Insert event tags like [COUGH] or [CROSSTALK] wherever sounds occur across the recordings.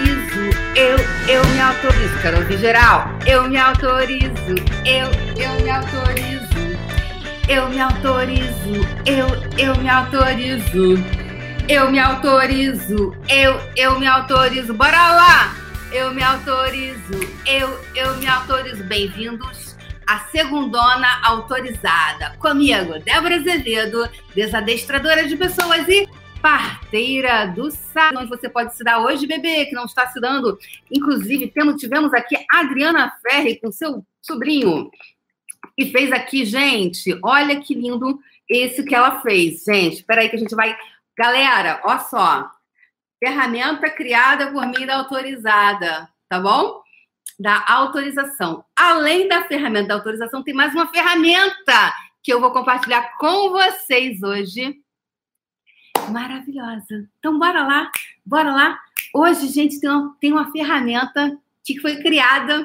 autorizo, eu, eu me autorizo. Quero ouvir geral. Eu me autorizo, eu, eu me autorizo. Eu me autorizo, eu, eu me autorizo. Eu me autorizo, eu, eu me autorizo. Bora lá! Eu me autorizo, eu, eu me autorizo. Bem-vindos à Segundona Autorizada. Comigo, Débora Azevedo, desadestradora de pessoas e parteira do sábado, onde você pode se dar hoje, bebê, que não está se dando. Inclusive, temos, tivemos aqui a Adriana Ferri com seu sobrinho, que fez aqui, gente, olha que lindo esse que ela fez. Gente, espera aí que a gente vai... Galera, ó só, ferramenta criada por mim da autorizada, tá bom? Da autorização. Além da ferramenta da autorização, tem mais uma ferramenta que eu vou compartilhar com vocês hoje maravilhosa. Então, bora lá, bora lá. Hoje, gente, tem uma, tem uma ferramenta que foi criada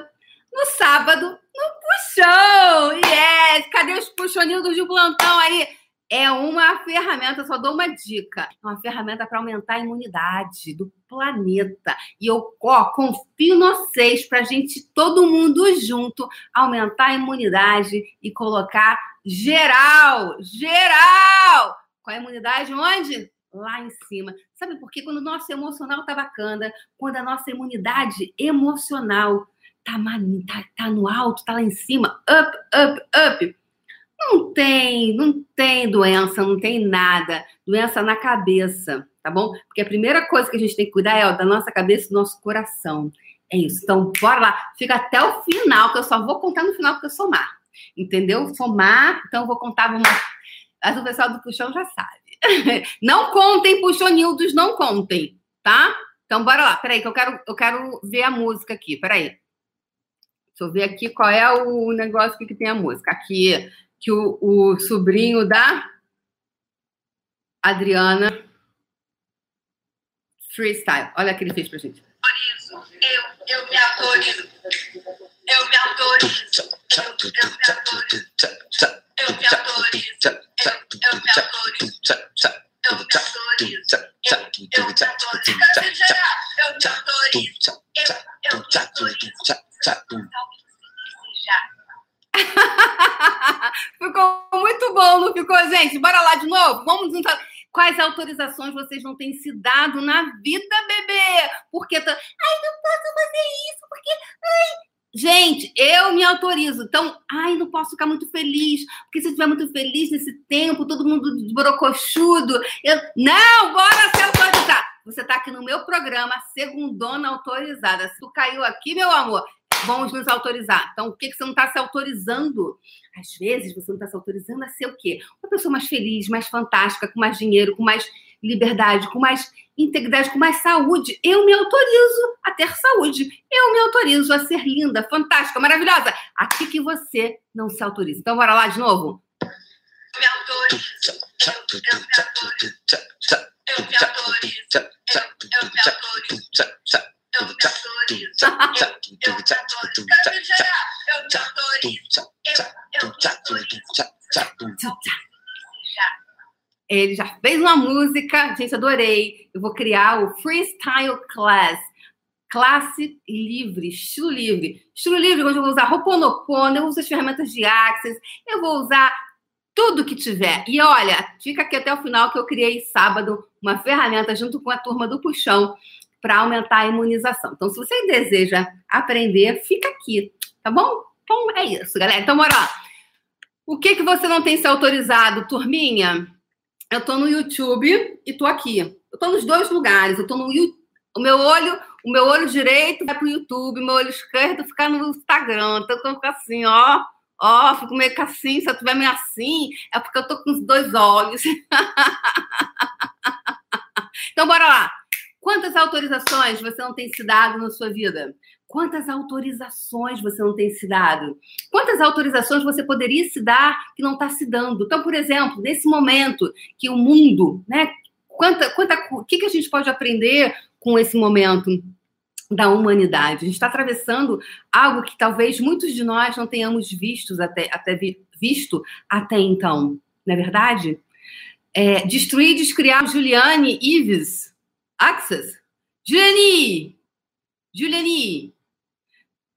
no sábado no puxão. Yes! Cadê os puxoninhos de plantão aí? É uma ferramenta, só dou uma dica. É uma ferramenta para aumentar a imunidade do planeta. E eu ó, confio em vocês para a gente, todo mundo junto, aumentar a imunidade e colocar geral, geral, com a imunidade onde? Lá em cima. Sabe por quê? Quando o nosso emocional tá bacana, quando a nossa imunidade emocional tá, tá, tá no alto, tá lá em cima, up, up, up. Não tem, não tem doença, não tem nada. Doença na cabeça, tá bom? Porque a primeira coisa que a gente tem que cuidar é ó, da nossa cabeça e do nosso coração. É isso. Então, bora lá. Fica até o final, que eu só vou contar no final porque eu sou má. Entendeu? Somar, então eu vou contar uma mas o pessoal do puxão já sabe. [LAUGHS] Não contem, puxonildos, não contem, tá? Então, bora lá. Peraí, que eu quero, eu quero ver a música aqui. Peraí. Deixa eu ver aqui qual é o negócio que tem a música. Aqui, que o, o sobrinho da Adriana Freestyle. Olha o que ele fez pra gente. Eu, eu me autorizo. [LAUGHS] Ficou muito bom, não ficou, gente? Bora lá de novo? Vamos juntar. Quais autorizações vocês não têm se dado na vida, bebê? Porque. Tá... Ai, não posso fazer isso, porque. Ai, Gente, eu me autorizo. Então, ai, não posso ficar muito feliz, porque se eu estiver muito feliz nesse tempo, todo mundo brocochudo. Eu... Não, bora se autorizar. Você está aqui no meu programa, segundona autorizada. Se tu caiu aqui, meu amor, vamos nos autorizar. Então, o que, que você não está se autorizando? Às vezes, você não está se autorizando a ser o quê? Uma pessoa mais feliz, mais fantástica, com mais dinheiro, com mais liberdade, com mais integridade, com mais saúde. Eu me autorizo a ter saúde. Eu me autorizo a ser linda, fantástica, maravilhosa. Aqui que você não se autoriza. Então, bora lá de novo? Eu me autorizo. Eu, eu me autorizo. Eu me autorizo. Eu, eu me autorizo. Eu me autorizo. Eu, eu me autorizo. Eu me autorizo. Eu, eu me autorizo. Ele já fez uma música, gente, adorei. Eu vou criar o Freestyle Class. Classe livre, estilo livre. Estilo livre, onde eu vou usar Ho'oponopono, eu uso as ferramentas de Access, eu vou usar tudo que tiver. E olha, fica aqui até o final que eu criei sábado uma ferramenta junto com a turma do Puxão para aumentar a imunização. Então, se você deseja aprender, fica aqui, tá bom? Então é isso, galera. Então, bora lá. O que, que você não tem se autorizado, turminha? Eu tô no YouTube e tô aqui. Eu tô nos dois lugares. Eu tô no o meu olho, o meu olho direito vai pro YouTube, meu olho esquerdo fica no Instagram. Então eu tô assim, ó, ó, fico meio que assim, se eu tiver meio assim, é porque eu tô com os dois olhos. [LAUGHS] então bora lá. Quantas autorizações você não tem se dado na sua vida? Quantas autorizações você não tem se dado? Quantas autorizações você poderia se dar que não está se dando? Então, por exemplo, nesse momento que o mundo, né? Quanta, quanta, o que, que a gente pode aprender com esse momento da humanidade? A gente está atravessando algo que talvez muitos de nós não tenhamos vistos até, até visto até então, não é verdade? É, destruir e descriar Juliane Ives Access. Juliane, Juliane,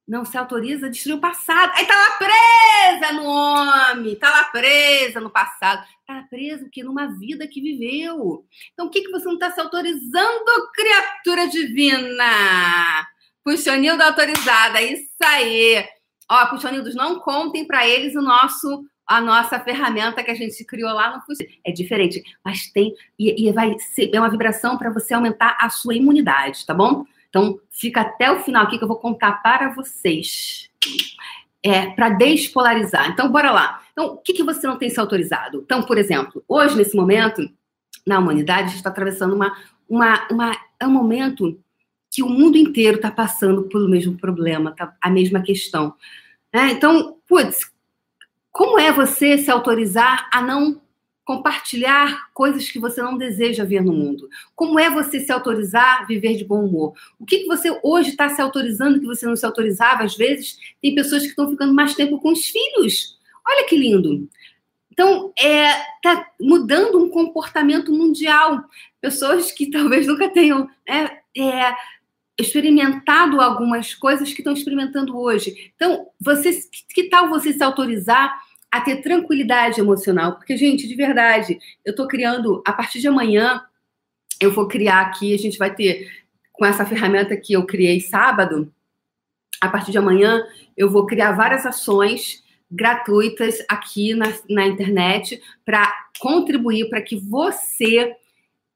não se autoriza a destruir o passado. Aí tá lá presa no homem, tá lá presa no passado. Tá lá preso que numa vida que viveu. Então, o que, que você não está se autorizando, criatura divina? Puxonildo autorizada, isso aí. Ó, Puxonildos, não contem para eles o nosso a nossa ferramenta que a gente criou lá no Fuxi. É diferente, mas tem e, e vai ser é uma vibração para você aumentar a sua imunidade, tá bom? Então, fica até o final aqui que eu vou contar para vocês. É, para despolarizar. Então, bora lá. Então, o que, que você não tem se autorizado? Então, por exemplo, hoje, nesse momento, na humanidade, a gente está atravessando uma, uma, uma, é um momento que o mundo inteiro está passando pelo mesmo problema, tá, a mesma questão. É, então, putz, como é você se autorizar a não compartilhar coisas que você não deseja ver no mundo? Como é você se autorizar a viver de bom humor? O que, você hoje está se autorizando que você não se autorizava? Às vezes, tem pessoas que estão ficando mais tempo com os filhos. Olha que lindo. Então, está é, tá mudando um comportamento mundial. Pessoas que talvez nunca tenham né, é, experimentado algumas coisas que estão experimentando hoje. Então, você, que tal você se autorizar a ter tranquilidade emocional. Porque, gente, de verdade, eu estou criando, a partir de amanhã, eu vou criar aqui, a gente vai ter, com essa ferramenta que eu criei sábado, a partir de amanhã, eu vou criar várias ações gratuitas aqui na, na internet para contribuir para que você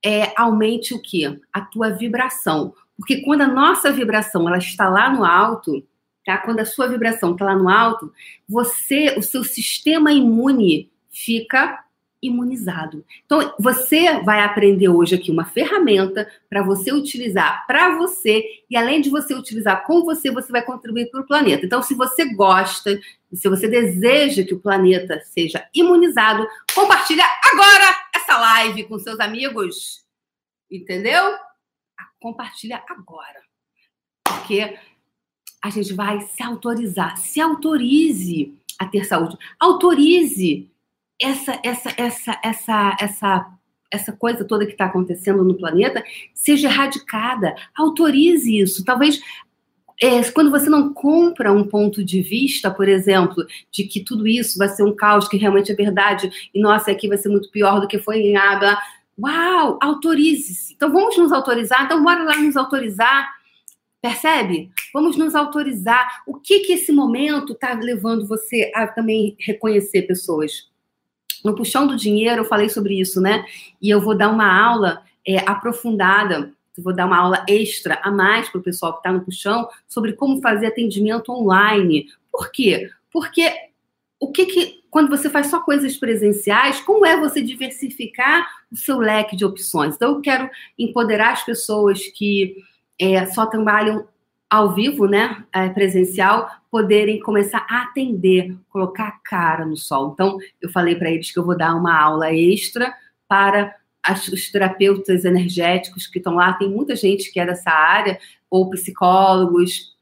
é, aumente o que? A tua vibração. Porque quando a nossa vibração ela está lá no alto, tá? Quando a sua vibração está lá no alto, você, o seu sistema imune fica imunizado. Então, você vai aprender hoje aqui uma ferramenta para você utilizar para você e além de você utilizar com você, você vai contribuir para o planeta. Então, se você gosta, se você deseja que o planeta seja imunizado, compartilha agora essa live com seus amigos. Entendeu? Compartilha agora. Porque a gente vai se autorizar. Se autorize a ter saúde. Autorize essa essa essa essa essa essa coisa toda que está acontecendo no planeta seja erradicada. Autorize isso. Talvez é, quando você não compra um ponto de vista, por exemplo, de que tudo isso vai ser um caos, que realmente é verdade, e nossa, aqui vai ser muito pior do que foi em Abra. Uau, autorize-se. Então vamos nos autorizar. Então bora lá nos autorizar Percebe? Vamos nos autorizar. O que que esse momento está levando você a também reconhecer pessoas? No Puxão do Dinheiro, eu falei sobre isso, né? E eu vou dar uma aula é, aprofundada, vou dar uma aula extra a mais para o pessoal que está no Puxão sobre como fazer atendimento online. Por quê? Porque o que que, quando você faz só coisas presenciais, como é você diversificar o seu leque de opções? Então, eu quero empoderar as pessoas que é, só trabalham ao vivo, né, é, presencial, poderem começar a atender, colocar a cara no sol. Então, eu falei para eles que eu vou dar uma aula extra para as, os terapeutas energéticos que estão lá. Tem muita gente que é dessa área, ou psicólogos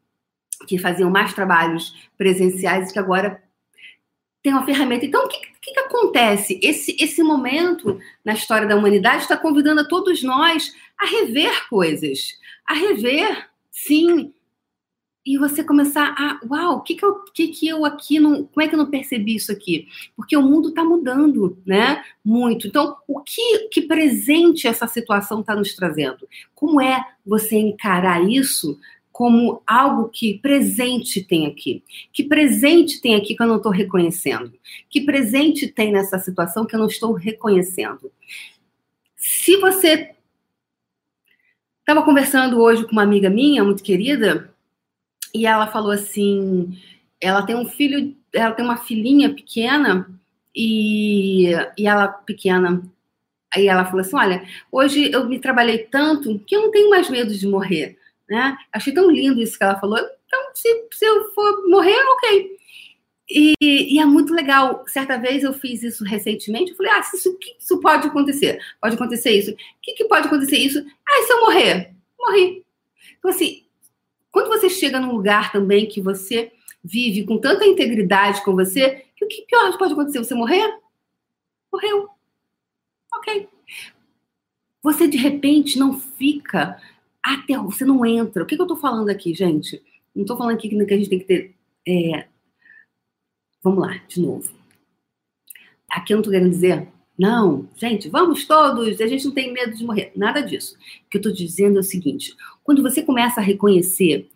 que faziam mais trabalhos presenciais que agora tem uma ferramenta. Então, o que, que, que acontece? Esse, esse momento na história da humanidade está convidando a todos nós a rever coisas a rever, sim. E você começar a, uau, o que que eu, que que eu aqui não, como é que eu não percebi isso aqui? Porque o mundo está mudando, né? Muito. Então, o que que presente essa situação está nos trazendo? Como é você encarar isso como algo que presente tem aqui? Que presente tem aqui que eu não estou reconhecendo? Que presente tem nessa situação que eu não estou reconhecendo? Se você Estava conversando hoje com uma amiga minha, muito querida, e ela falou assim: ela tem um filho, ela tem uma filhinha pequena, e, e ela pequena. Aí ela falou assim: Olha, hoje eu me trabalhei tanto que eu não tenho mais medo de morrer. Né? Achei tão lindo isso que ela falou. Então, se, se eu for morrer, ok. E, e, é muito legal. Certa vez eu fiz isso recentemente. Eu falei, ah, isso, isso pode acontecer? Pode acontecer isso. O que, que pode acontecer isso? Ah, se eu morrer? Morri. Então, assim, quando você chega num lugar também que você vive com tanta integridade com você, que o que pior pode acontecer? Você morrer? Morreu. Ok. Você, de repente, não fica até você não entra. O que, que eu estou falando aqui, gente? Não estou falando aqui que a gente tem que ter. É... Vamos lá, de novo. Aqui eu não estou querendo dizer, não, gente, vamos todos, a gente não tem medo de morrer. Nada disso. O que eu estou dizendo é o seguinte: quando você começa a reconhecer,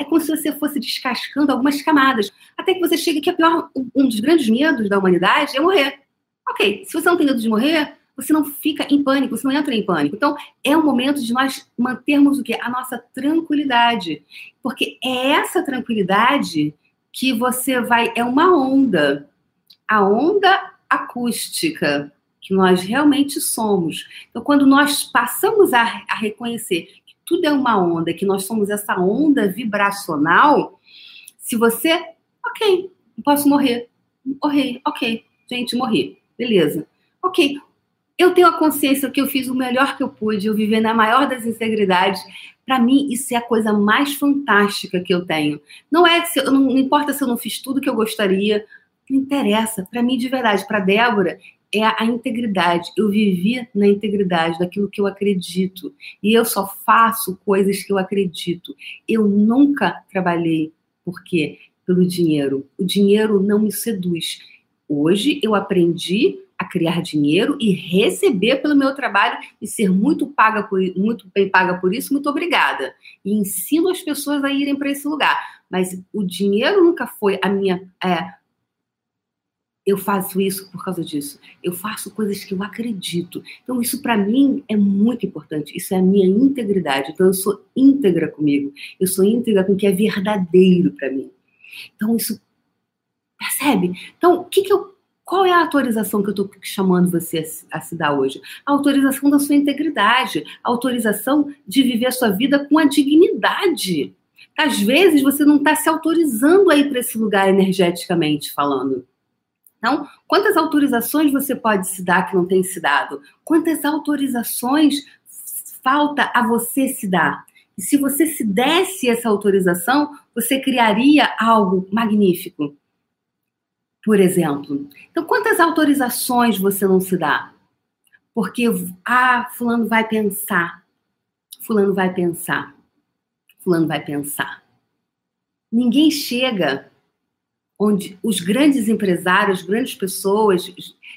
é como se você fosse descascando algumas camadas, até que você chegue que é pior, um dos grandes medos da humanidade é morrer. Ok, se você não tem medo de morrer, você não fica em pânico, você não entra em pânico. Então, é o momento de nós mantermos o quê? A nossa tranquilidade. Porque é essa tranquilidade que você vai. É uma onda. A onda acústica que nós realmente somos. Então, quando nós passamos a, a reconhecer que tudo é uma onda, que nós somos essa onda vibracional, se você. Ok, posso morrer. Morri, ok. Gente, morri. Beleza. Ok, eu tenho a consciência que eu fiz o melhor que eu pude, eu viver na maior das integridades. Para mim, isso é a coisa mais fantástica que eu tenho. Não é se, não importa se eu não fiz tudo que eu gostaria, não interessa. Para mim, de verdade, para Débora, é a, a integridade. Eu vivi na integridade daquilo que eu acredito. E eu só faço coisas que eu acredito. Eu nunca trabalhei porque pelo dinheiro. O dinheiro não me seduz. Hoje eu aprendi a criar dinheiro e receber pelo meu trabalho e ser muito paga por muito bem paga por isso, muito obrigada. E ensino as pessoas a irem para esse lugar. Mas o dinheiro nunca foi a minha. É, eu faço isso por causa disso. Eu faço coisas que eu acredito. Então, isso para mim é muito importante. Isso é a minha integridade. Então, eu sou íntegra comigo. Eu sou íntegra com o que é verdadeiro para mim. Então, isso. Percebe? Então, o que, que eu qual é a autorização que eu estou chamando você a, se dar hoje? A autorização da sua integridade, a autorização de viver a sua vida com a dignidade. Às vezes você não está se autorizando a ir para esse lugar energeticamente falando. Então, quantas autorizações você pode se dar que não tem se dado? Quantas autorizações falta a você se dar? E se você se desse essa autorização, você criaria algo magnífico por exemplo. Então, quantas autorizações você não se dá? Porque, ah, fulano vai pensar, fulano vai pensar, fulano vai pensar. Ninguém chega onde os grandes empresários, grandes pessoas,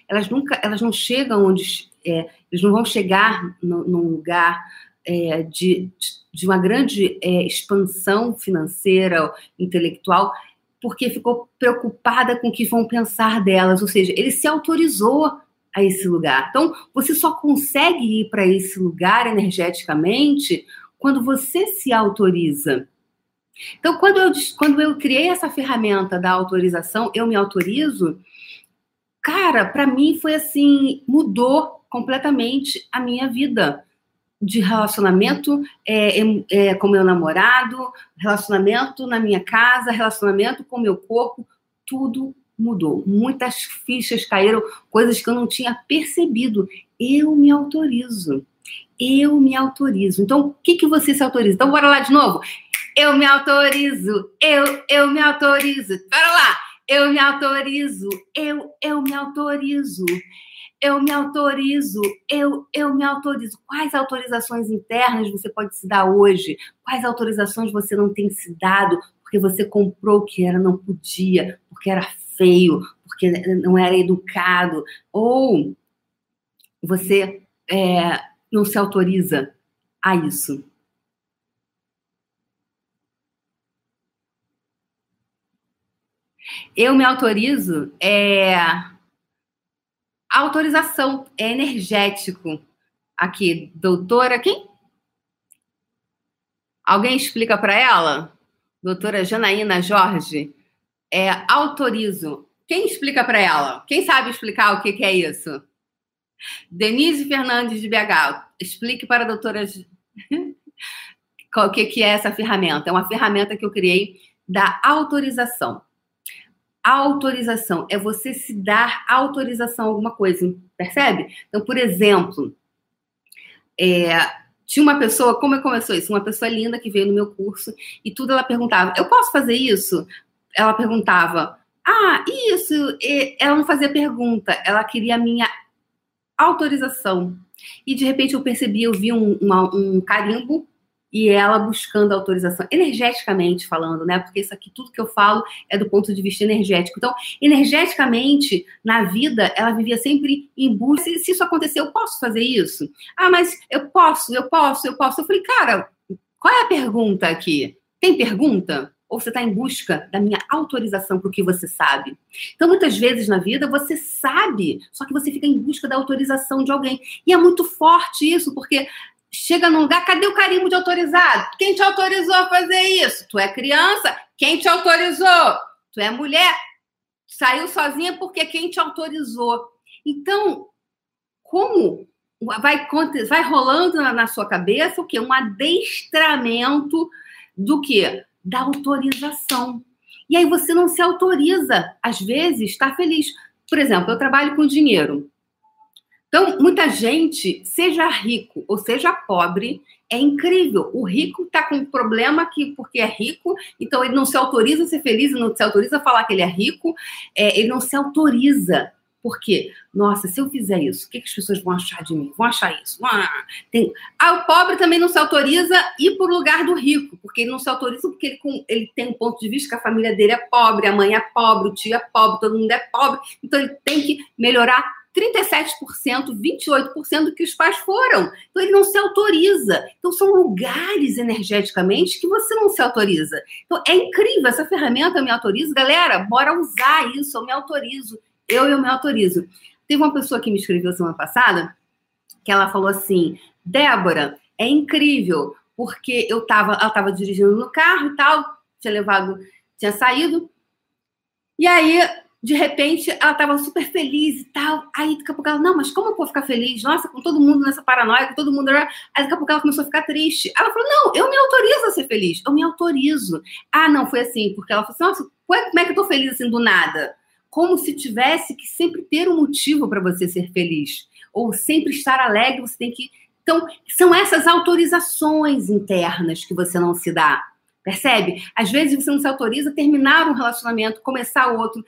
elas nunca, elas não chegam onde, é, eles não vão chegar num lugar é, de, de uma grande é, expansão financeira, intelectual, porque ficou preocupada com o que vão pensar delas, ou seja, ele se autorizou a esse lugar. Então, você só consegue ir para esse lugar energeticamente quando você se autoriza. Então, quando eu, quando eu criei essa ferramenta da autorização, eu me autorizo, cara, para mim foi assim, mudou completamente a minha vida de relacionamento é, é, com meu namorado, relacionamento na minha casa, relacionamento com meu corpo, tudo mudou. Muitas fichas caíram, coisas que eu não tinha percebido. Eu me autorizo. Eu me autorizo. Então, o que, que você se autoriza? Então, bora lá de novo. Eu me autorizo. Eu, eu me autorizo. Bora lá. Eu me autorizo. Eu, eu me autorizo eu me autorizo, eu, eu me autorizo. Quais autorizações internas você pode se dar hoje? Quais autorizações você não tem se dado porque você comprou que era não podia, porque era feio, porque não era educado, ou você é, não se autoriza a isso? Eu me autorizo é Autorização é energético. Aqui, doutora, quem? Alguém explica para ela? Doutora Janaína Jorge. É, autorizo. Quem explica para ela? Quem sabe explicar o que, que é isso? Denise Fernandes de BH. Explique para a doutora [LAUGHS] o que, que é essa ferramenta. É uma ferramenta que eu criei da autorização autorização, é você se dar autorização a alguma coisa, percebe? Então, por exemplo, é, tinha uma pessoa, como começou isso? Uma pessoa linda que veio no meu curso e tudo ela perguntava: eu posso fazer isso? Ela perguntava: ah, isso. E ela não fazia pergunta, ela queria a minha autorização. E de repente eu percebi, eu vi um, uma, um carimbo e ela buscando autorização, energeticamente falando, né? Porque isso aqui, tudo que eu falo é do ponto de vista energético. Então, energeticamente, na vida, ela vivia sempre em busca. Se, isso acontecer, eu posso fazer isso? Ah, mas eu posso, eu posso, eu posso. Eu falei, cara, qual é a pergunta aqui? Tem pergunta? Ou você está em busca da minha autorização para o que você sabe? Então, muitas vezes na vida, você sabe, só que você fica em busca da autorização de alguém. E é muito forte isso, porque chega num lugar, cadê o carimbo de autorizado? Quem te autorizou a fazer isso? Tu é criança? Quem te autorizou? Tu é mulher? Saiu sozinha porque quem te autorizou? Então, como vai, vai rolando na, na sua cabeça o quê? Um adestramento do quê? Da autorização. E aí você não se autoriza, às vezes, estar feliz. Por exemplo, eu trabalho com dinheiro. Então, muita gente, seja rico ou seja pobre, é incrível. O rico está com um problema que, porque é rico, então ele não se autoriza a ser feliz, não se autoriza a falar que ele é rico, é, ele não se autoriza. Por quê? Nossa, se eu fizer isso, o que, que as pessoas vão achar de mim? Vão achar isso? Ah, tem... ah, o pobre também não se autoriza a ir para o lugar do rico, porque ele não se autoriza porque ele, com... ele tem um ponto de vista que a família dele é pobre, a mãe é pobre, o tio é pobre, todo mundo é pobre, então ele tem que melhorar 37%, 28% do que os pais foram. Então ele não se autoriza. Então são lugares energeticamente que você não se autoriza. Então é incrível, essa ferramenta eu me autorizo. Galera, bora usar isso, eu me autorizo. Eu, eu me autorizo. Teve uma pessoa que me escreveu semana passada que ela falou assim: Débora, é incrível, porque eu tava, ela estava dirigindo no carro e tal, tinha levado, tinha saído. E aí de repente, ela estava super feliz e tal. Aí, daqui a pouco ela, não, mas como eu vou ficar feliz? Nossa, com todo mundo nessa paranoia, com todo mundo. Aí, daqui a pouco ela começou a ficar triste. Ela falou, não, eu me autorizo a ser feliz. Eu me autorizo. Ah, não, foi assim, porque ela falou assim, nossa, como é que eu tô feliz assim do nada? Como se tivesse que sempre ter um motivo para você ser feliz. Ou sempre estar alegre, você tem que. Então, são essas autorizações internas que você não se dá. Percebe? Às vezes você não se autoriza a terminar um relacionamento, começar outro,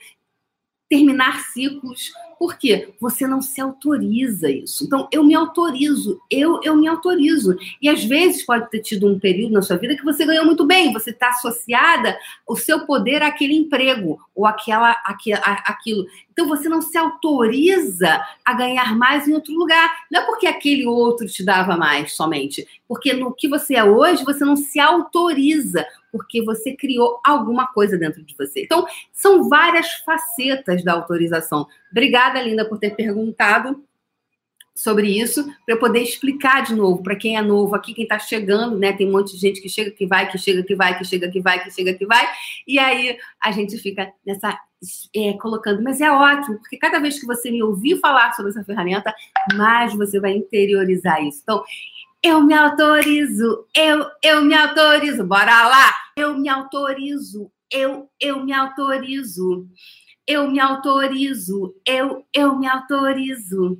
terminar ciclos. Por quê? Você não se autoriza isso. Então, eu me autorizo, eu, eu me autorizo. E às vezes pode ter tido um período na sua vida que você ganhou muito bem, você está associada o seu poder àquele emprego ou aquela, aqu, aquilo. Então, você não se autoriza a ganhar mais em outro lugar. Não é porque aquele outro te dava mais somente. Porque no que você é hoje, você não se autoriza porque você criou alguma coisa dentro de você. Então, são várias facetas da autorização. Obrigada, Linda, por ter perguntado sobre isso, para eu poder explicar de novo para quem é novo aqui, quem está chegando, né? Tem um monte de gente que chega, que vai, que chega, que vai, que chega, que vai, que chega, que vai, e aí a gente fica nessa é, colocando, mas é ótimo, porque cada vez que você me ouvir falar sobre essa ferramenta, mais você vai interiorizar isso. Então, eu me autorizo, eu, eu me autorizo, bora lá! Eu me autorizo, eu, eu me autorizo, eu me autorizo, eu, eu me autorizo,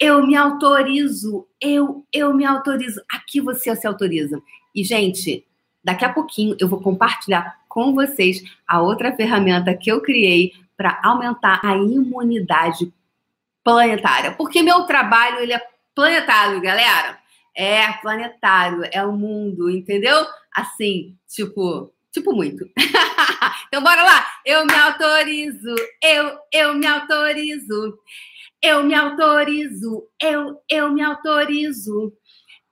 eu me autorizo, eu, eu me autorizo. Aqui você se autoriza. E, gente, daqui a pouquinho eu vou compartilhar com vocês a outra ferramenta que eu criei para aumentar a imunidade planetária. Porque meu trabalho ele é planetário, galera. É planetário, é o mundo, entendeu? Assim, tipo, tipo muito. [LAUGHS] então bora lá. Eu me autorizo, eu, eu me autorizo. Eu me autorizo, eu, eu me autorizo.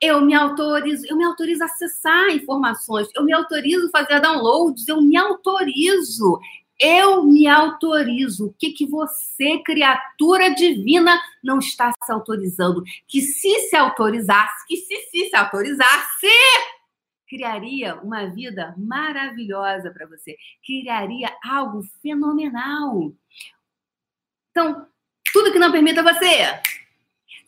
Eu me autorizo, eu me autorizo a acessar informações, eu me autorizo a fazer downloads, eu me autorizo. Eu me autorizo. O que, que você, criatura divina, não está se autorizando? Que se se autorizasse, que se se, se autorizasse, criaria uma vida maravilhosa para você. Criaria algo fenomenal. Então, tudo que não permita você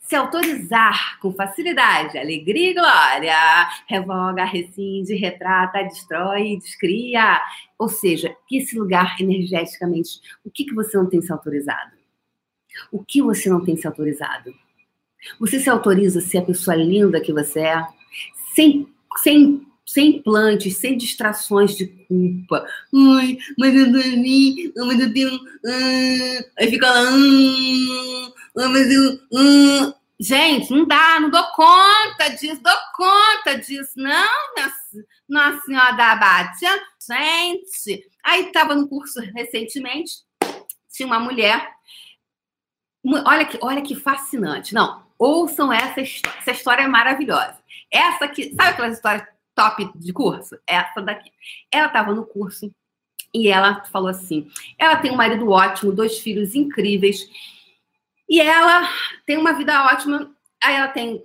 se autorizar com facilidade, alegria e glória, revoga, rescinde, retrata, destrói, descria. Ou seja, que esse lugar energeticamente, o que, que você não tem se autorizado? O que você não tem se autorizado? Você se autoriza a ser a pessoa linda que você é, sem, sem sem implantes, sem distrações de culpa. Ai, mas eu dormi, mas eu tenho. Ah, aí fica lá. Ah, mas eu. Ah. Gente, não dá, não dou conta disso, dou conta disso, não, nossa, nossa senhora da Abátia. Gente, aí estava no curso recentemente, tinha uma mulher. Olha que, olha que fascinante. Não, ouçam essa. Essa história é maravilhosa. Essa aqui, sabe aquelas histórias top de curso? Essa daqui. Ela estava no curso e ela falou assim: ela tem um marido ótimo, dois filhos incríveis, e ela tem uma vida ótima. Aí ela tem.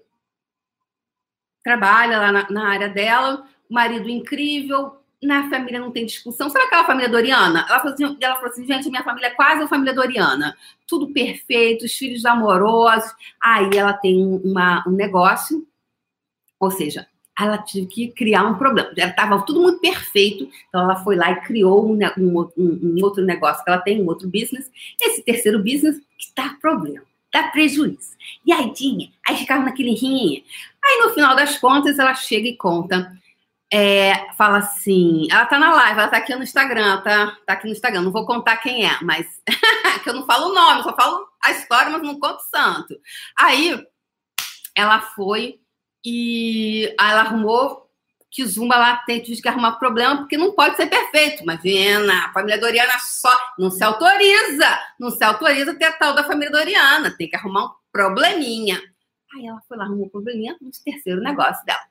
Trabalha lá na, na área dela, marido incrível, na família não tem discussão. Sabe aquela família Doriana? Ela falou, assim, ela falou assim, gente, minha família é quase a família Doriana. Tudo perfeito, os filhos amorosos. Aí ela tem uma, um negócio, ou seja, ela teve que criar um problema. Já estava tudo muito perfeito, então ela foi lá e criou um, um, um, outro negócio que ela tem, um outro business. Esse terceiro business que dá problema, dá prejuízo. E aí tinha, aí ficava naquele rinha. Aí no final das contas ela chega e conta é, fala assim, ela tá na live, ela tá aqui no Instagram, tá, tá aqui no Instagram, não vou contar quem é, mas [LAUGHS] que eu não falo o nome, só falo a história, mas não conto santo. Aí ela foi e aí ela arrumou que Zumba lá tem que arrumar problema porque não pode ser perfeito. Imagina, a família Doriana só não se autoriza, não se autoriza ter a tal da família Doriana, tem que arrumar um probleminha. Aí ela foi lá, arrumou um probleminha no terceiro negócio dela.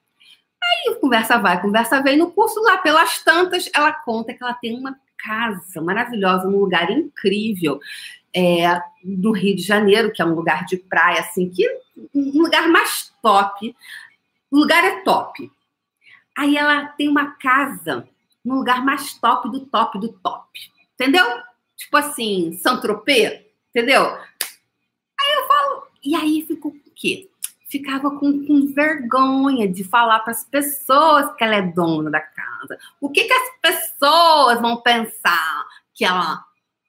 Aí conversa vai, conversa vem. No curso lá, pelas tantas, ela conta que ela tem uma casa maravilhosa, num lugar incrível, é, do Rio de Janeiro, que é um lugar de praia, assim, que um lugar mais top. O lugar é top. Aí ela tem uma casa no lugar mais top do top do top. Entendeu? Tipo assim, Saint-Tropez, entendeu? Aí eu falo, e aí ficou o quê? ficava com, com vergonha de falar para as pessoas que ela é dona da casa. O que, que as pessoas vão pensar? Que ela,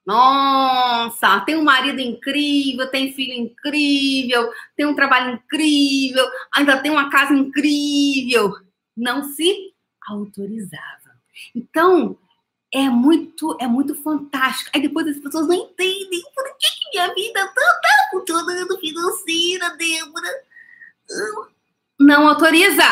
nossa, tem um marido incrível, tem filho incrível, tem um trabalho incrível, ainda tem uma casa incrível. Não se autorizava. Então, é muito, é muito fantástico. Aí depois as pessoas não entendem por que, que minha vida tá, tá funcionando financeira, Débora não autoriza.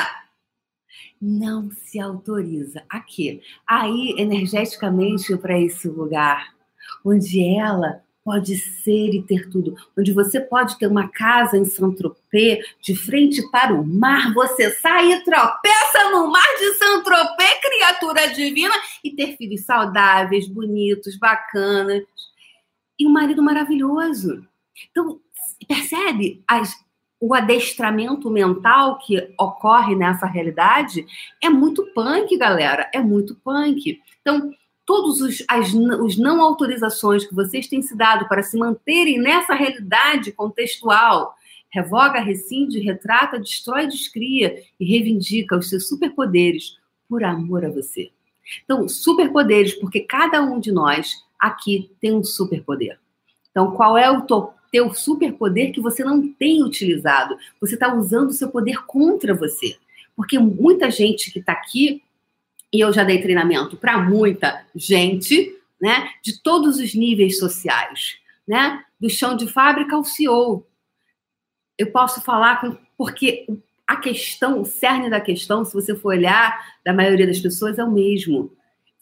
Não se autoriza. Aqui. Aí, energeticamente, para esse lugar, onde ela pode ser e ter tudo, onde você pode ter uma casa em Saint-Tropez, de frente para o mar, você sai e tropeça no mar de Saint-Tropez, criatura divina, e ter filhos saudáveis, bonitos, bacanas, e um marido maravilhoso. Então, percebe as o adestramento mental que ocorre nessa realidade é muito punk, galera. É muito punk. Então, todos os, as, os não autorizações que vocês têm se dado para se manterem nessa realidade contextual, revoga, rescinde, retrata, destrói, descria e reivindica os seus superpoderes por amor a você. Então, superpoderes, porque cada um de nós aqui tem um superpoder. Então, qual é o teu superpoder que você não tem utilizado. Você está usando o seu poder contra você. Porque muita gente que está aqui, e eu já dei treinamento para muita gente, né, de todos os níveis sociais, né, do chão de fábrica ao CEO. Eu posso falar com, porque a questão, o cerne da questão, se você for olhar, da maioria das pessoas é o mesmo.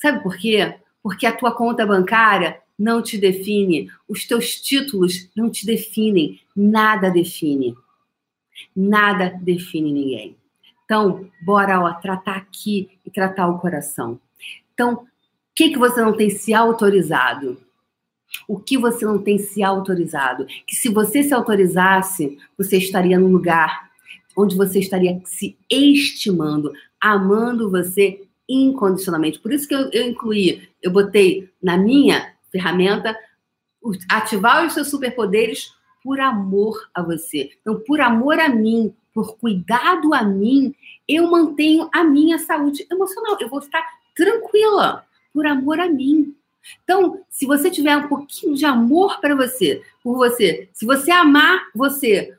Sabe por quê? Porque a tua conta bancária não te define, os teus títulos não te definem, nada define. Nada define ninguém. Então, bora ó, tratar aqui e tratar o coração. Então, o que, que você não tem se autorizado? O que você não tem se autorizado? Que se você se autorizasse, você estaria num lugar onde você estaria se estimando, amando você incondicionalmente. Por isso que eu, eu incluí, eu botei na minha ferramenta, ativar os seus superpoderes por amor a você. Então, por amor a mim, por cuidado a mim, eu mantenho a minha saúde emocional. Eu vou ficar tranquila por amor a mim. Então, se você tiver um pouquinho de amor para você, por você, se você amar você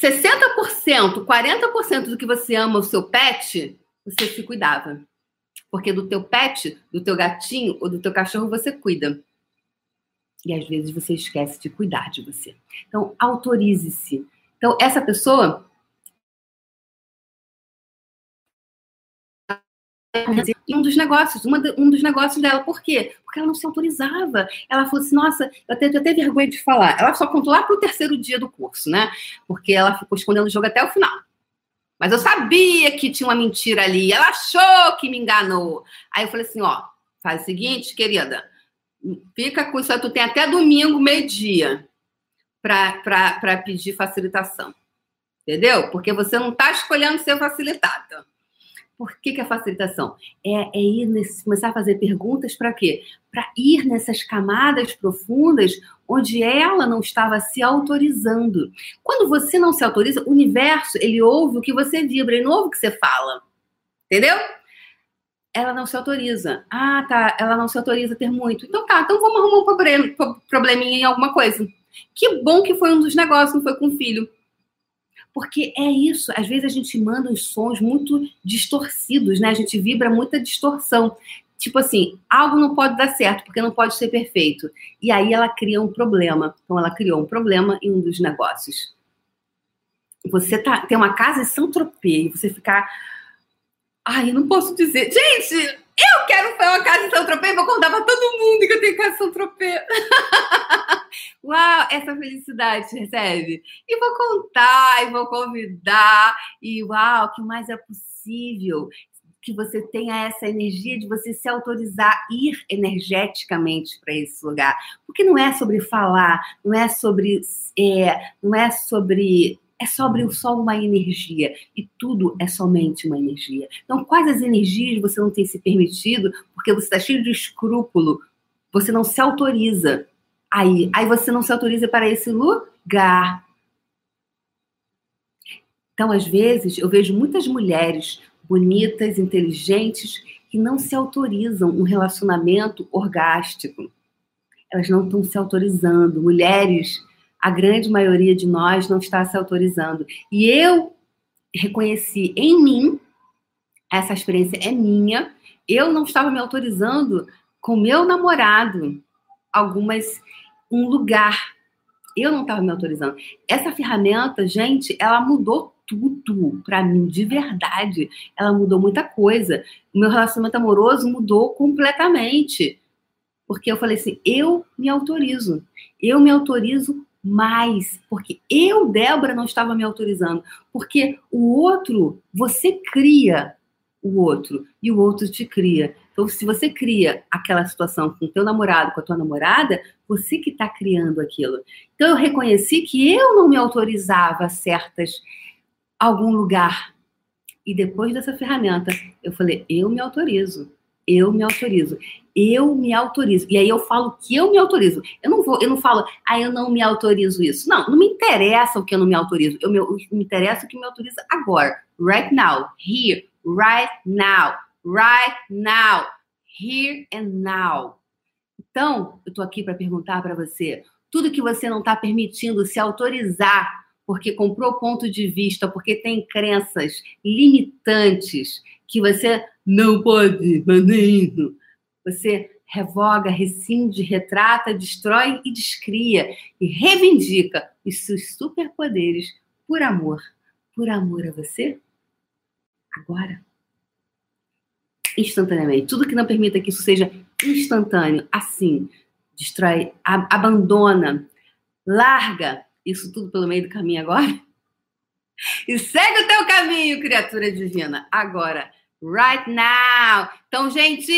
60%, 40% do que você ama o seu pet, você se cuidava. Porque do teu pet, do teu gatinho ou do teu cachorro você cuida. E às vezes você esquece de cuidar de você. Então, autorize-se. Então, essa pessoa um dos negócios, uma, um dos negócios dela. Por quê? Porque ela não se autorizava. Ela falou assim: nossa, eu até, eu até vergonha de falar. Ela só contou lá pro terceiro dia do curso, né? Porque ela ficou escondendo o jogo até o final. Mas eu sabia que tinha uma mentira ali. Ela achou que me enganou. Aí eu falei assim: ó, faz o seguinte, querida, fica com isso. Tu tem até domingo, meio-dia, para pedir facilitação. Entendeu? Porque você não está escolhendo ser facilitada. Por que, que a facilitação? É, é ir nesse, começar a fazer perguntas para quê? Para ir nessas camadas profundas onde ela não estava se autorizando. Quando você não se autoriza, o universo, ele ouve o que você vibra, ele não ouve o que você fala. Entendeu? Ela não se autoriza. Ah, tá. Ela não se autoriza a ter muito. Então tá, então vamos arrumar um problema, probleminha em alguma coisa. Que bom que foi um dos negócios, não foi com o filho. Porque é isso, às vezes a gente manda uns sons muito distorcidos, né? A gente vibra muita distorção. Tipo assim, algo não pode dar certo, porque não pode ser perfeito. E aí ela cria um problema. Então ela criou um problema em um dos negócios. Você tá, tem uma casa em Saint-Tropez e você ficar. Ai, eu não posso dizer. Gente, eu quero uma casa em Saint-Tropez, vou contar pra todo mundo que eu tenho casa em Saint-Tropez. [LAUGHS] Uau, essa felicidade recebe. E vou contar, e vou convidar, e uau, que mais é possível? Que você tenha essa energia de você se autorizar ir energeticamente para esse lugar. Porque não é sobre falar, não é sobre. É, não é sobre é sobre só uma energia e tudo é somente uma energia. Então, quais as energias você não tem se permitido porque você está cheio de escrúpulo, você não se autoriza Aí, aí você não se autoriza para esse lugar. Então, às vezes, eu vejo muitas mulheres bonitas, inteligentes, que não se autorizam um relacionamento orgástico. Elas não estão se autorizando. Mulheres, a grande maioria de nós não está se autorizando. E eu reconheci em mim, essa experiência é minha, eu não estava me autorizando com meu namorado algumas um lugar. Eu não estava me autorizando. Essa ferramenta, gente, ela mudou tudo para mim, de verdade. Ela mudou muita coisa. O meu relacionamento amoroso mudou completamente. Porque eu falei assim: eu me autorizo. Eu me autorizo mais. Porque eu, Débora, não estava me autorizando. Porque o outro, você cria o outro e o outro te cria. Então, se você cria aquela situação com o teu namorado, com a tua namorada, você que está criando aquilo. Então, eu reconheci que eu não me autorizava a certas algum lugar. E depois dessa ferramenta, eu falei, eu me autorizo. Eu me autorizo. Eu me autorizo. E aí eu falo que eu me autorizo. Eu não vou, eu não falo, ah, eu não me autorizo isso. Não, não me interessa o que eu não me autorizo. Eu me, me interessa o que me autoriza agora. Right now. Here. Right now right now, here and now. Então, eu estou aqui para perguntar para você: tudo que você não está permitindo se autorizar, porque comprou ponto de vista, porque tem crenças limitantes que você não pode fazer isso, você revoga, rescinde, retrata, destrói e descria e reivindica os seus superpoderes por amor. Por amor a você? Agora instantaneamente. Tudo que não permita que isso seja instantâneo, assim, destrói, abandona, larga isso tudo pelo meio do caminho agora. [LAUGHS] E segue o teu caminho, criatura divina. Agora, right now. Então, gente,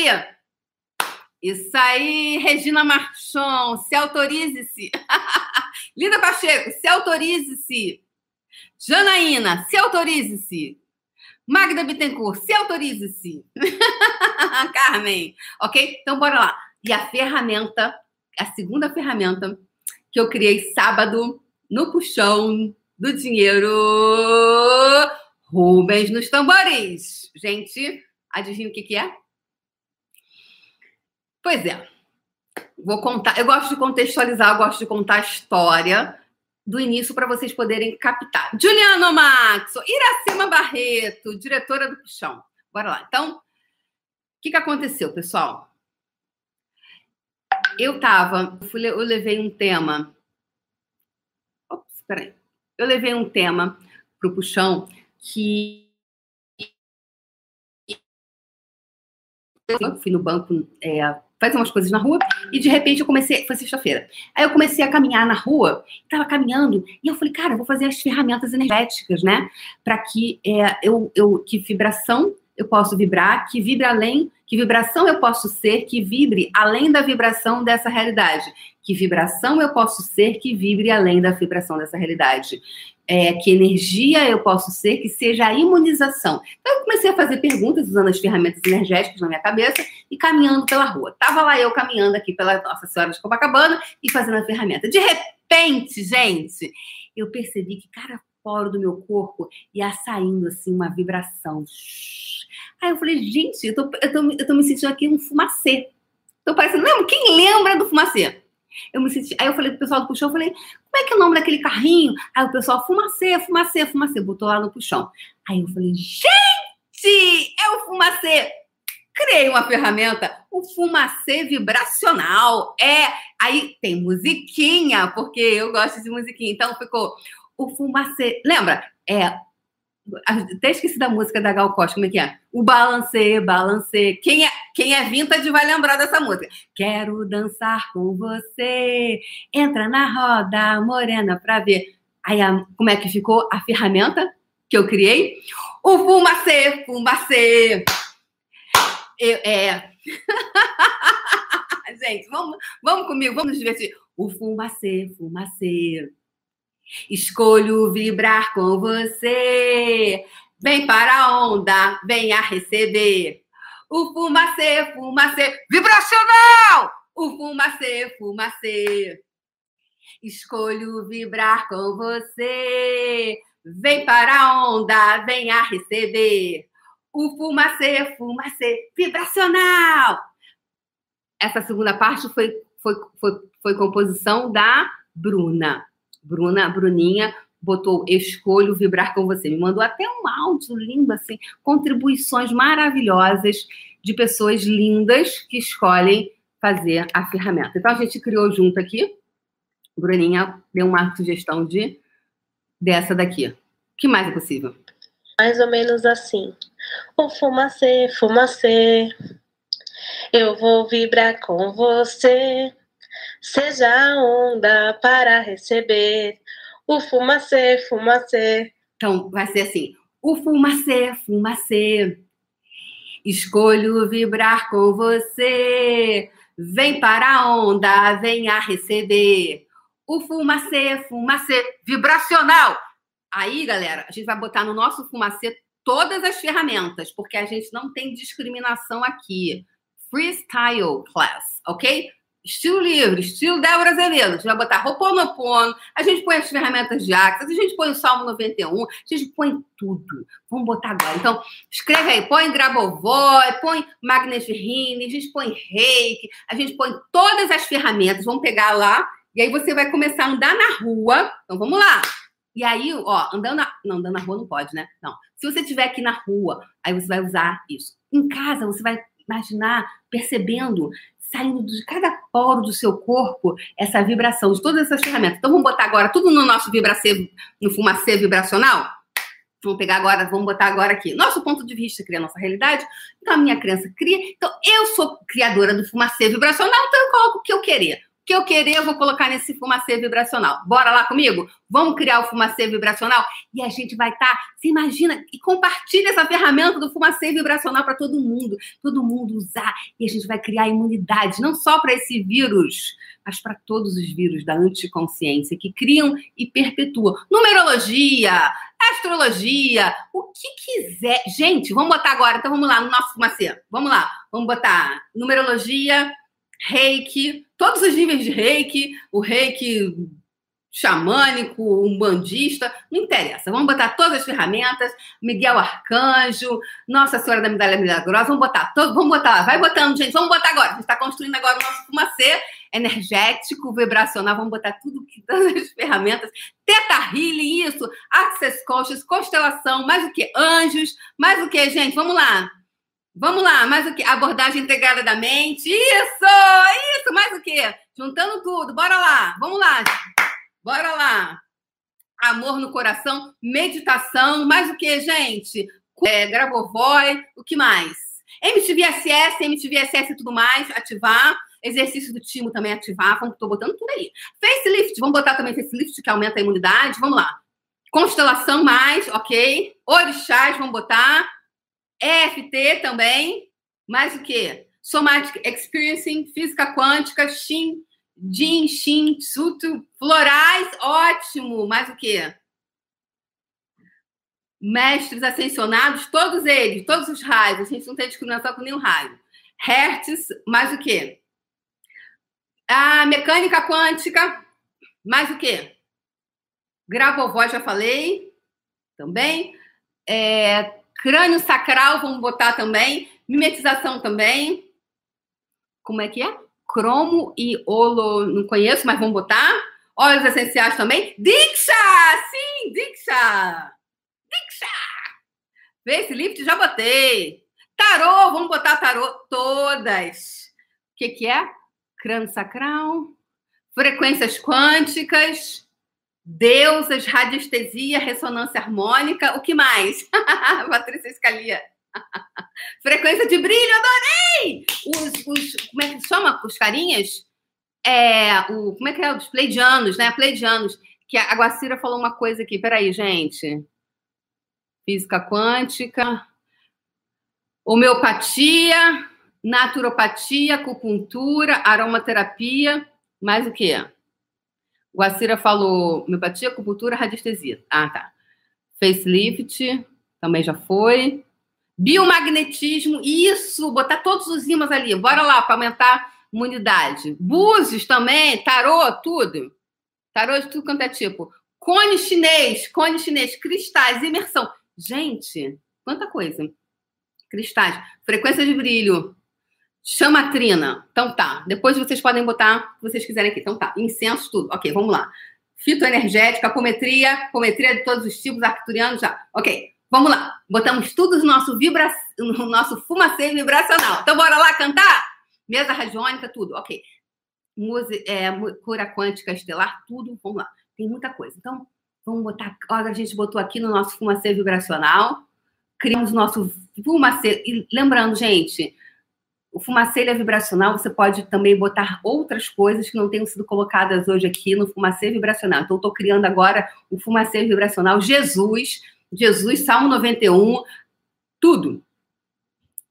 isso aí, Regina Marchon, se autorize-se. [LAUGHS] Linda Pacheco, se autorize-se. Janaína, se autorize-se. Magda Bittencourt, se autorize-se. [LAUGHS] Carmen, ok? Então, bora lá. E a ferramenta, a segunda ferramenta que eu criei sábado no puxão do dinheiro. Rubens nos tambores. Gente, adivinha o que, que é? Pois é. Vou contar. Eu gosto de contextualizar, eu gosto de contar a história do início para vocês poderem captar. Juliano Max, Iracema Barreto, diretora do Puxão. Bora lá. Então, o que, que aconteceu, pessoal? Eu tava, eu levei um tema. Ops, peraí. Eu levei um tema para o Puxão que eu fui no banco é, fazer umas coisas na rua e de repente eu comecei, foi sexta-feira. Aí eu comecei a caminhar na rua, estava caminhando e eu falei, cara, eu vou fazer as ferramentas energéticas, né? Para que é, eu, eu que vibração eu posso vibrar, que vibre além, que vibração eu posso ser, que vibre além da vibração dessa realidade. Que vibração eu posso ser, que vibre além da vibração dessa realidade é, que energia eu posso ser, que seja a imunização. Então, eu comecei a fazer perguntas usando as ferramentas energéticas na minha cabeça e caminhando pela rua. Tava lá eu caminhando aqui pela Nossa Senhora de Copacabana e fazendo a ferramenta. De repente, gente, eu percebi que cada poro do meu corpo ia saindo assim uma vibração. Aí eu falei, gente, eu tô, eu tô, eu tô me sentindo aqui um fumacê. Tô parecendo, lembra? Quem lembra do fumacê? Eu me senti. Aí eu falei pro pessoal do puxão, eu falei, como é que é o nome daquele carrinho? Aí o pessoal, fumacê, fumacê, fumacê, botou lá no puxão. Aí eu falei, gente, é o fumacê. Criei uma ferramenta, o fumacê vibracional. É, aí tem musiquinha, porque eu gosto de musiquinha. Então ficou o fumacê. Lembra? É até esqueci da música da Gal Costa, como é que é? O balancê, balancê. Quem é, quem é vintage vai lembrar dessa música. Quero dançar com você. Entra na roda, morena, pra ver. Aí, a, como é que ficou a ferramenta que eu criei? O fumacê, fumacê. Eu, é. [LAUGHS] Gente, vamos, vamos comigo, vamos nos divertir. O fumacê, fumacê. Escolho vibrar com você. Vem para a onda, venha receber. O fumacê, fumacê, vibracional! O fumacê, fumacê. Escolho vibrar com você. Vem para a onda, venha receber. O fumacê, fumacê, vibracional! Essa segunda parte foi, foi, foi, foi composição da Bruna. Bruna, Bruninha botou escolho vibrar com você. Me mandou até um áudio lindo assim, contribuições maravilhosas de pessoas lindas que escolhem fazer a ferramenta. Então a gente criou junto aqui. Bruninha deu uma sugestão de dessa daqui. O que mais é possível? Mais ou menos assim. O fumacê, fumacê. Eu vou vibrar com você. Seja a onda para receber o fumacê, fumacê. Então, vai ser assim: o fumacê, fumacê. Escolho vibrar com você. Vem para a onda, venha receber. O fumacê, fumacê vibracional. Aí, galera, a gente vai botar no nosso fumacê todas as ferramentas, porque a gente não tem discriminação aqui. Freestyle class, ok? Estilo livre, estilo Débora Azevedo. A gente vai botar Roponopono, a gente põe as ferramentas de Axis, a gente põe o Salmo 91, a gente põe tudo. Vamos botar agora. Então, escreve aí, põe Grabovoi, põe Magnet Rini, a gente põe Reiki, a gente põe todas as ferramentas, vamos pegar lá, e aí você vai começar a andar na rua. Então, vamos lá. E aí, ó, andando na... Não, andando na rua não pode, né? Não. Se você estiver aqui na rua, aí você vai usar isso. Em casa, você vai imaginar, percebendo saindo de cada poro do seu corpo essa vibração de todas essas ferramentas. Então vamos botar agora tudo no nosso vibracê, no fumacê vibracional? Vamos pegar agora, vamos botar agora aqui. Nosso ponto de vista cria nossa realidade. Então a minha crença cria. Então eu sou criadora do fumacê vibracional, então eu coloco o que eu querer que eu querer, eu vou colocar nesse fumacê vibracional. Bora lá comigo? Vamos criar o fumacê vibracional? E a gente vai estar, tá, você imagina, e compartilha essa ferramenta do fumacê vibracional para todo mundo, todo mundo usar. E a gente vai criar imunidade, não só para esse vírus, mas para todos os vírus da anticonsciência que criam e perpetuam. Numerologia, astrologia, o que quiser. Gente, vamos botar agora, então vamos lá no nosso fumacê. Vamos lá, vamos botar numerologia reiki, todos os níveis de reiki, o reiki xamânico, umbandista, não interessa. Vamos botar todas as ferramentas, Miguel Arcanjo, Nossa Senhora da Medalha Milagrosa, vamos botar, todo, vamos botar vai botando, gente, vamos botar agora. A gente está construindo agora o nosso fumacê energético, vibracional, vamos botar tudo, todas as ferramentas, Teta Healing, isso, Access Conscious, constelação, mais o que? Anjos, mais o que, gente? Vamos lá. Vamos lá, mais o que? Abordagem integrada da mente. Isso! Isso! Mais o que? Juntando tudo. Bora lá. Vamos lá. Bora lá. Amor no coração, meditação, mais o que, gente? É, Grabovoi, o que mais? MTVSS, MTVSS e tudo mais, ativar. Exercício do timo também ativar. Tô botando tudo aí. Facelift, vamos botar também facelift, que aumenta a imunidade. Vamos lá. Constelação mais, ok. Orixás, vamos botar. EFT também. Mais o que? Somatic Experiencing, Física Quântica, Shin, Jin, Shin, Tsuto, Florais, ótimo. Mais o que? Mestres ascensionados, todos eles, todos os raios. A gente não tem discriminação com nenhum raio. Hertz, mais o que? A mecânica quântica, mais o que? Grabovoi, já falei, também. É, Crânio sacral, vamos botar também. Mimetização também. Como é que é? Cromo e olo, não conheço, mas vamos botar. Óleos essenciais também. Diksha! Sim, Diksha! Diksha! Facelift, já botei. Tarô, vamos botar tarô todas. O que, que é? Crânio sacral. Frequências quânticas Deusas, radiestesia, ressonância harmônica, o que mais? [LAUGHS] Patrícia Escalia. [LAUGHS] Frequência de brilho, adorei! Os, os, como é que chama? Os carinhas? É, o, como é que é? Os pleidianos, né? Pleidianos. Que a Guacira falou uma coisa aqui. Peraí, gente. Física quântica. Homeopatia, naturopatia, acupuntura, aromaterapia. Mais o que? Guacira falou homeopatia, acupuntura, radiestesia. Ah, tá. Facelift, também já foi. Biomagnetismo, isso, botar todos os ímãs ali. Bora lá, para aumentar a imunidade. Búzios também, tarô, tudo. Tarô de tudo quanto é tipo. Cone chinês, cone chinês, cristais, imersão. Gente, quanta coisa. Cristais, frequência de brilho, Chama trina. Então tá. Depois vocês podem botar se vocês quiserem aqui. Então tá. Incenso, tudo. Ok, vamos lá. Fitoenergética, apometria, apometria de todos os tipos, arcturianos já. Ok, vamos lá. Botamos tudo no nosso, vibra... no nosso fumacê vibracional. Então bora lá cantar? Mesa radiônica, tudo. Ok. Música, é, cura quântica estelar, tudo. Vamos lá. Tem muita coisa. Então, vamos botar. Olha, a gente botou aqui no nosso fumacê vibracional. Criamos o nosso fumacê. E lembrando, gente, o fumaceira vibracional, você pode também botar outras coisas que não tenham sido colocadas hoje aqui no fumacê vibracional. Então, estou criando agora o fumacê vibracional Jesus, Jesus, Salmo 91, tudo.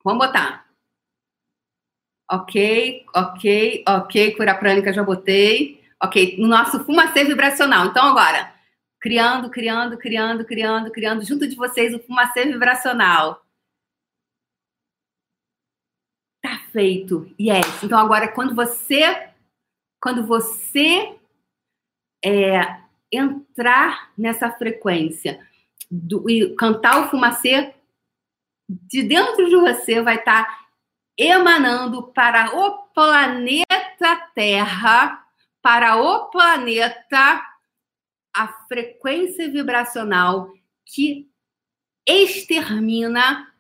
Vamos botar. Ok, ok, ok, cura prânica já botei. Ok, no nosso fumacê vibracional. Então, agora, criando, criando, criando, criando, criando, junto de vocês o fumacê vibracional feito. Yes. Então agora quando você quando você é, entrar nessa frequência do, e cantar o fumacê de dentro de você vai estar tá emanando para o planeta Terra, para o planeta a frequência vibracional que extermina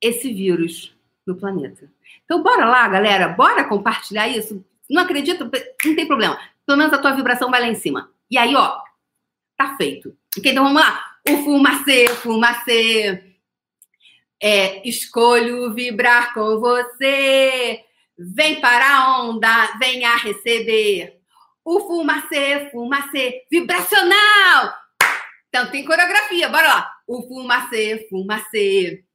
esse vírus no planeta. Então, bora lá, galera, bora compartilhar isso. Não acredita? Não tem problema. Pelo menos a tua vibração vai lá em cima. E aí, ó, tá feito. Então vamos lá. O fumacê, fumacê. É, escolho vibrar com você. Vem para a onda, venha receber. O fumacê, fumacê, vibracional. Então tem coreografia, bora lá. O fumacê, fumacê.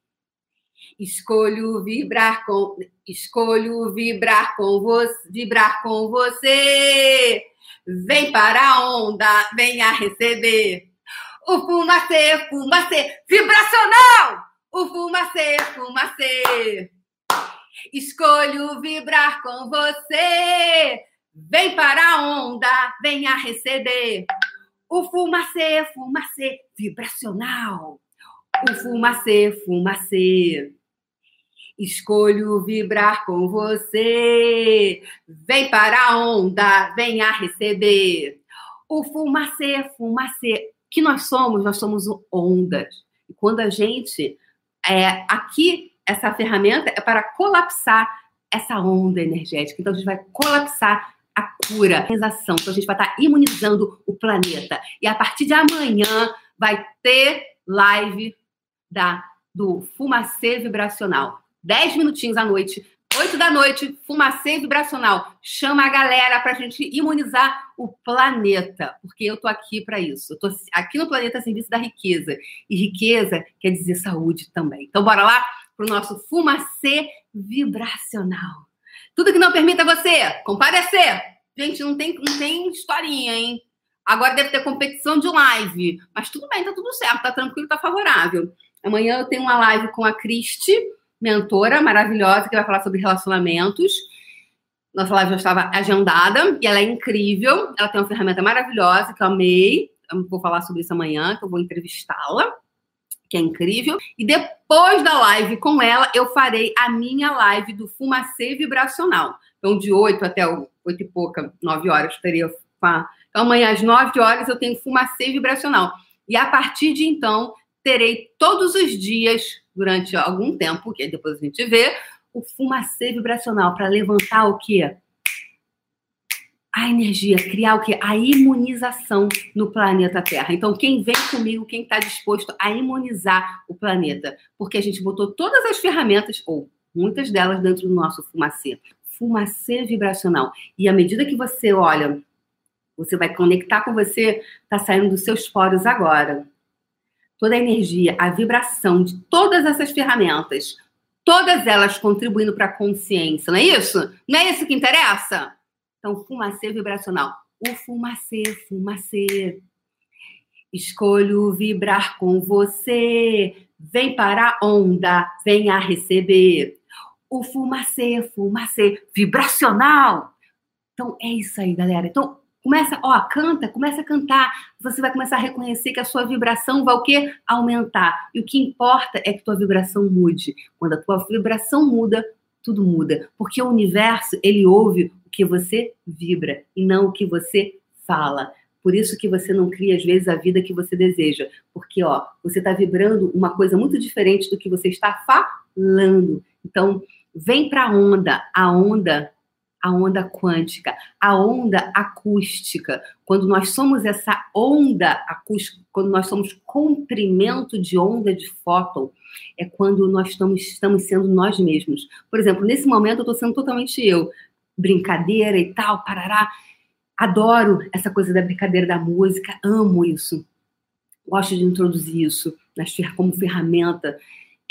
Escolho vibrar com escolho vibrar com você, vibrar com você. Vem para a onda, venha receber. O fumacê, fumacê, vibracional! O fumacê, fumacê. Escolho vibrar com você. vem para a onda, venha receber. O fumacê, fumacê vibracional. O fumacê, fumacê. Escolho vibrar com você. Vem para a onda, venha receber. O fumacê, fumacê. que nós somos? Nós somos ondas. E quando a gente. É, aqui, essa ferramenta é para colapsar essa onda energética. Então, a gente vai colapsar a cura, a imunização. Então, a gente vai estar imunizando o planeta. E a partir de amanhã vai ter live da, do fumacê vibracional. 10 minutinhos à noite, 8 da noite, fumacê vibracional. Chama a galera para a gente imunizar o planeta, porque eu tô aqui para isso. Eu tô aqui no planeta a serviço da riqueza. E riqueza quer dizer saúde também. Então, bora lá para o nosso fumacê vibracional. Tudo que não permita você comparecer. Gente, não tem, não tem historinha, hein? Agora deve ter competição de live. Mas tudo bem, tá tudo certo, tá tranquilo, tá favorável. Amanhã eu tenho uma live com a Cristi, mentora maravilhosa, que vai falar sobre relacionamentos. Nossa live já estava agendada e ela é incrível. Ela tem uma ferramenta maravilhosa que eu amei. Eu vou falar sobre isso amanhã, que eu vou entrevistá-la, que é incrível. E depois da live com ela, eu farei a minha live do fumacê vibracional. Então, de 8 até 8 e pouca, 9 horas, teria. Então, amanhã às 9 horas eu tenho fumacê vibracional. E a partir de então, terei todos os dias, durante algum tempo, que depois a gente vê, o fumacê vibracional para levantar o quê? A energia, criar o quê? A imunização no planeta Terra. Então, quem vem comigo, quem está disposto a imunizar o planeta? Porque a gente botou todas as ferramentas, ou muitas delas, dentro do nosso fumacê. Fumacê vibracional. E à medida que você olha, você vai conectar com você, está saindo dos seus poros agora toda a energia, a vibração de todas essas ferramentas, todas elas contribuindo para a consciência, não é isso? Não é isso que interessa? Então, fumacê vibracional. O fumacê, fumacê. Escolho vibrar com você. Vem para a onda, venha receber. O fumacê, fumacê vibracional. Então, é isso aí, galera. Então, Começa, ó, canta, começa a cantar. Você vai começar a reconhecer que a sua vibração vai o quê? Aumentar. E o que importa é que tua vibração mude. Quando a tua vibração muda, tudo muda. Porque o universo, ele ouve o que você vibra e não o que você fala. Por isso que você não cria, às vezes, a vida que você deseja. Porque, ó, você está vibrando uma coisa muito diferente do que você está falando. Então, vem para a onda. A onda a onda quântica, a onda acústica. Quando nós somos essa onda acústica, quando nós somos comprimento de onda de fóton, é quando nós estamos, estamos sendo nós mesmos. Por exemplo, nesse momento eu estou sendo totalmente eu. Brincadeira e tal, parará. Adoro essa coisa da brincadeira da música, amo isso. Gosto de introduzir isso como ferramenta.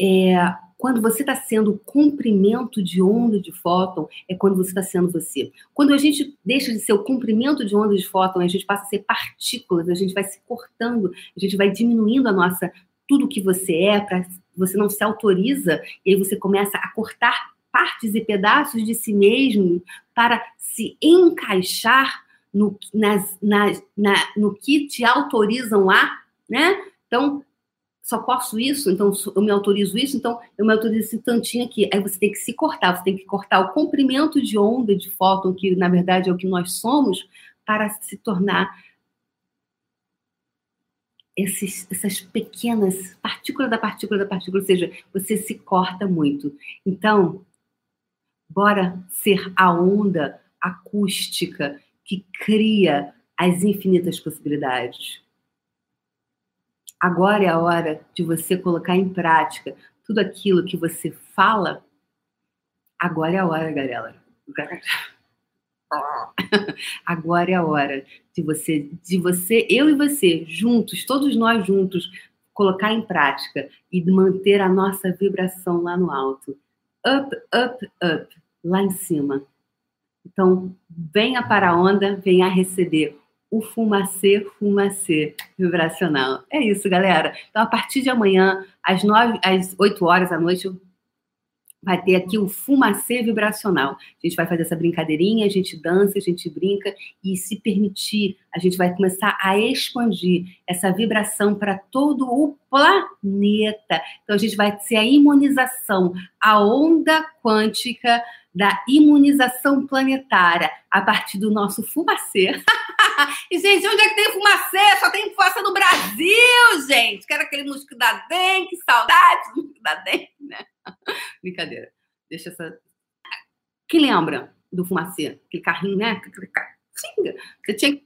É, quando você está sendo comprimento de onda de fóton, é quando você está sendo você. Quando a gente deixa de ser o comprimento de onda de fóton, a gente passa a ser partículas, a gente vai se cortando, a gente vai diminuindo a nossa tudo que você é, para você não se autoriza, e aí você começa a cortar partes e pedaços de si mesmo para se encaixar no, nas, nas, na, no que te autorizam a, né? Então, só posso isso, então eu me autorizo isso, então eu me autorizo esse tantinho aqui. Aí você tem que se cortar, você tem que cortar o comprimento de onda de fóton, que na verdade é o que nós somos, para se tornar esses, essas pequenas partículas da partícula da partícula, ou seja, você se corta muito. Então, bora ser a onda acústica que cria as infinitas possibilidades. Agora é a hora de você colocar em prática tudo aquilo que você fala. Agora é a hora, galera. [LAUGHS] Agora é a hora de você, de você, eu e você, juntos, todos nós juntos, colocar em prática e manter a nossa vibração lá no alto. Up, up, up, lá em cima. Então, venha para a onda, venha receber o fumacê, fumacê vibracional. É isso, galera. Então, a partir de amanhã, às, nove, às 8 horas da noite, vai ter aqui o fumacê vibracional. A gente vai fazer essa brincadeirinha, a gente dança, a gente brinca e se permitir, a gente vai começar a expandir essa vibração para todo o planeta. Então a gente vai ser a imunização, a onda quântica da imunização planetária a partir do nosso fumacê. [LAUGHS] e, gente, onde é que tem fumacê? Só tem fumaça no Brasil, gente. Quero aquele mosquito da dengue, saudade do mosquito da dengue, né? [LAUGHS] Brincadeira. Deixa essa. Quem lembra do fumacê? Aquele carrinho, né? Carrinho. Você tinha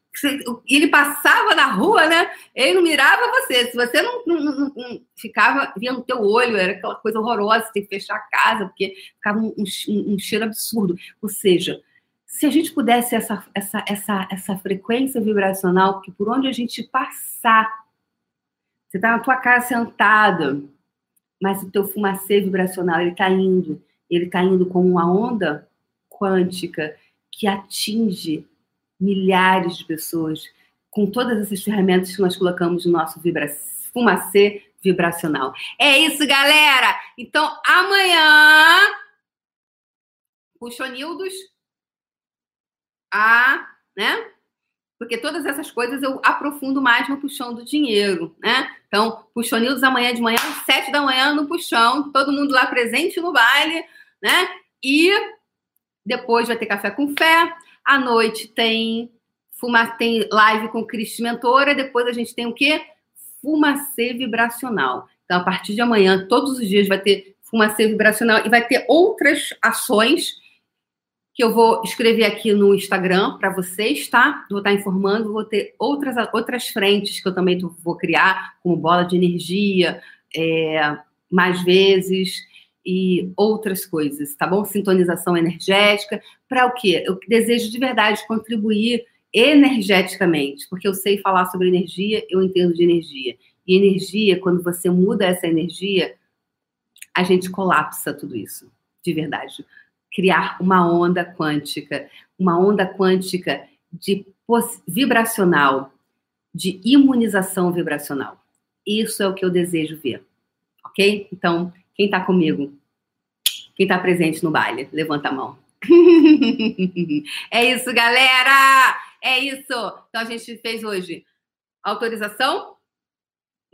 e ele passava na rua, né? Ele não mirava você. Se você não, não, não, não ficava, no teu olho, era aquela coisa horrorosa, você tem que fechar a casa, porque ficava um, um, um, cheiro absurdo. Ou seja, se a gente pudesse essa, essa, essa, essa frequência vibracional, que por onde a gente passar, você está na tua casa sentado, mas o teu fumacê vibracional, ele está indo, ele está indo como uma onda quântica que atinge milhares de pessoas com todas essas ferramentas que nós colocamos no nosso vibra fumacê vibracional. É isso, galera! Então, amanhã, puxonildos, a, né? Porque todas essas coisas eu aprofundo mais no puxão do dinheiro, né? Então, puxonildos amanhã de manhã, às sete da manhã no puxão, todo mundo lá presente no baile, né? E depois vai ter café com fé, à noite tem fuma, tem live com Cristi Mentora, depois a gente tem o quê? Fumacê vibracional. Então, a partir de amanhã, todos os dias vai ter fumacê vibracional e vai ter outras ações que eu vou escrever aqui no Instagram para vocês, tá? Vou estar informando, vou ter outras, outras frentes que eu também vou criar, como bola de energia, é, mais vezes e outras coisas, tá bom? Sintonização energética. Para o quê? Eu desejo de verdade contribuir energeticamente, porque eu sei falar sobre energia, eu entendo de energia. E energia, quando você muda essa energia, a gente colapsa tudo isso, de verdade. Criar uma onda quântica, uma onda quântica de vibracional, de imunização vibracional. Isso é o que eu desejo ver, ok? Então, quem está comigo? Quem está presente no baile? Levanta a mão. [LAUGHS] é isso, galera! É isso! Então a gente fez hoje autorização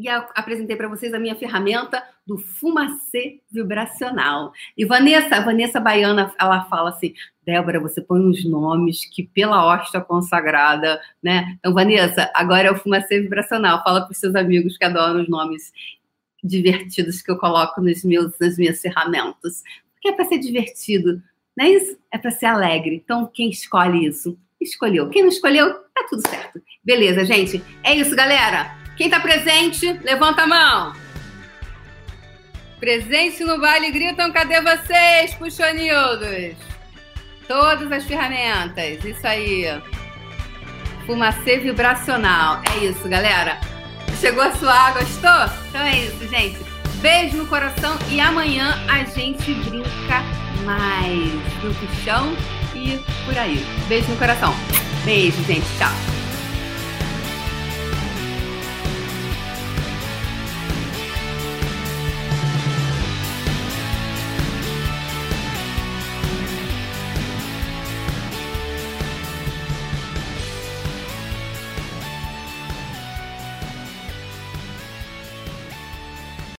e apresentei para vocês a minha ferramenta do fumacê vibracional. E Vanessa, Vanessa Baiana, ela fala assim: Débora, você põe uns nomes que pela hóstia consagrada, né? Então, Vanessa, agora é o fumacê vibracional. Fala para os seus amigos que adoram os nomes divertidos que eu coloco nos meus, nas minhas ferramentas. Porque é para ser divertido, não é isso? É para ser alegre. Então, quem escolhe isso? Escolheu. Quem não escolheu, tá tudo certo. Beleza, gente? É isso, galera. Quem tá presente, levanta a mão. Presente no baile, gritam, cadê vocês, puxonildos? Todas as ferramentas, isso aí. Fumacê vibracional. É isso, galera. Chegou a sua gostou? Então é isso, gente. Beijo no coração e amanhã a gente brinca mais no chão e por aí. Beijo no coração. Beijo, gente. Tchau.